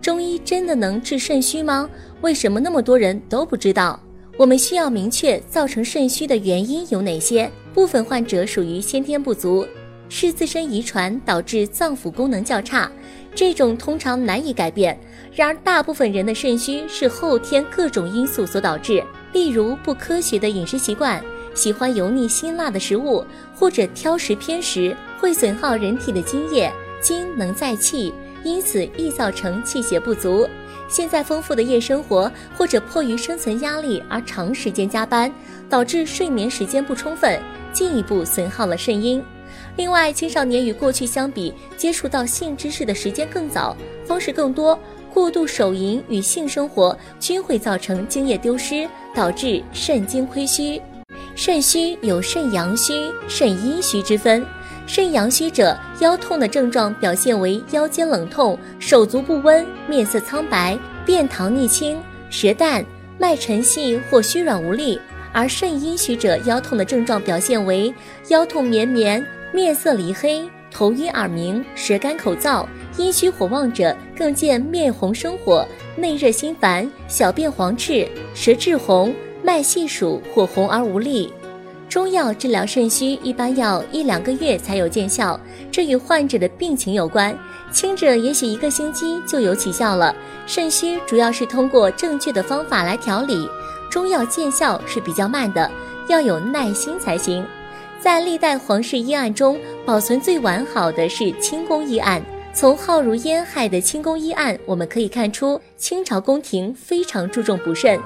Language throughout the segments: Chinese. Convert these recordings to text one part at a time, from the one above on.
中医真的能治肾虚吗？为什么那么多人都不知道？我们需要明确造成肾虚的原因有哪些。部分患者属于先天不足，是自身遗传导致脏腑功能较差，这种通常难以改变。然而，大部分人的肾虚是后天各种因素所导致，例如不科学的饮食习惯、喜欢油腻辛辣的食物，或者挑食偏食，会损耗人体的津液。精能载气，因此易造成气血不足。现在丰富的夜生活，或者迫于生存压力而长时间加班，导致睡眠时间不充分，进一步损耗了肾阴。另外，青少年与过去相比，接触到性知识的时间更早，方式更多，过度手淫与性生活均会造成精液丢失，导致肾精亏虚。肾虚有肾阳虚、肾阴虚之分。肾阳虚者，腰痛的症状表现为腰间冷痛、手足不温、面色苍白、便溏腻青、舌淡、脉沉细或虚软无力；而肾阴虚者，腰痛的症状表现为腰痛绵绵、面色黧黑、头晕耳鸣、舌干口燥；阴虚火旺者更见面红生火、内热心烦、小便黄赤、舌质红、脉细数或红而无力。中药治疗肾虚一般要一两个月才有见效，这与患者的病情有关。轻者也许一个星期就有起效了。肾虚主要是通过正确的方法来调理，中药见效是比较慢的，要有耐心才行。在历代皇室医案中，保存最完好的是清宫医案。从浩如烟害的清宫医案，我们可以看出清朝宫廷非常注重补肾。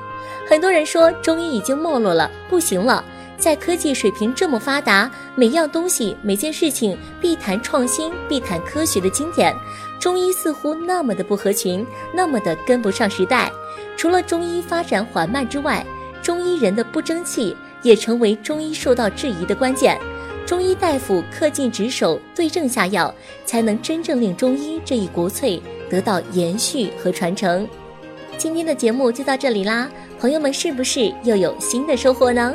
很多人说中医已经没落了，不行了。在科技水平这么发达，每样东西、每件事情必谈创新、必谈科学的经典，中医似乎那么的不合群，那么的跟不上时代。除了中医发展缓慢之外，中医人的不争气也成为中医受到质疑的关键。中医大夫恪尽职守，对症下药，才能真正令中医这一国粹得到延续和传承。今天的节目就到这里啦，朋友们是不是又有新的收获呢？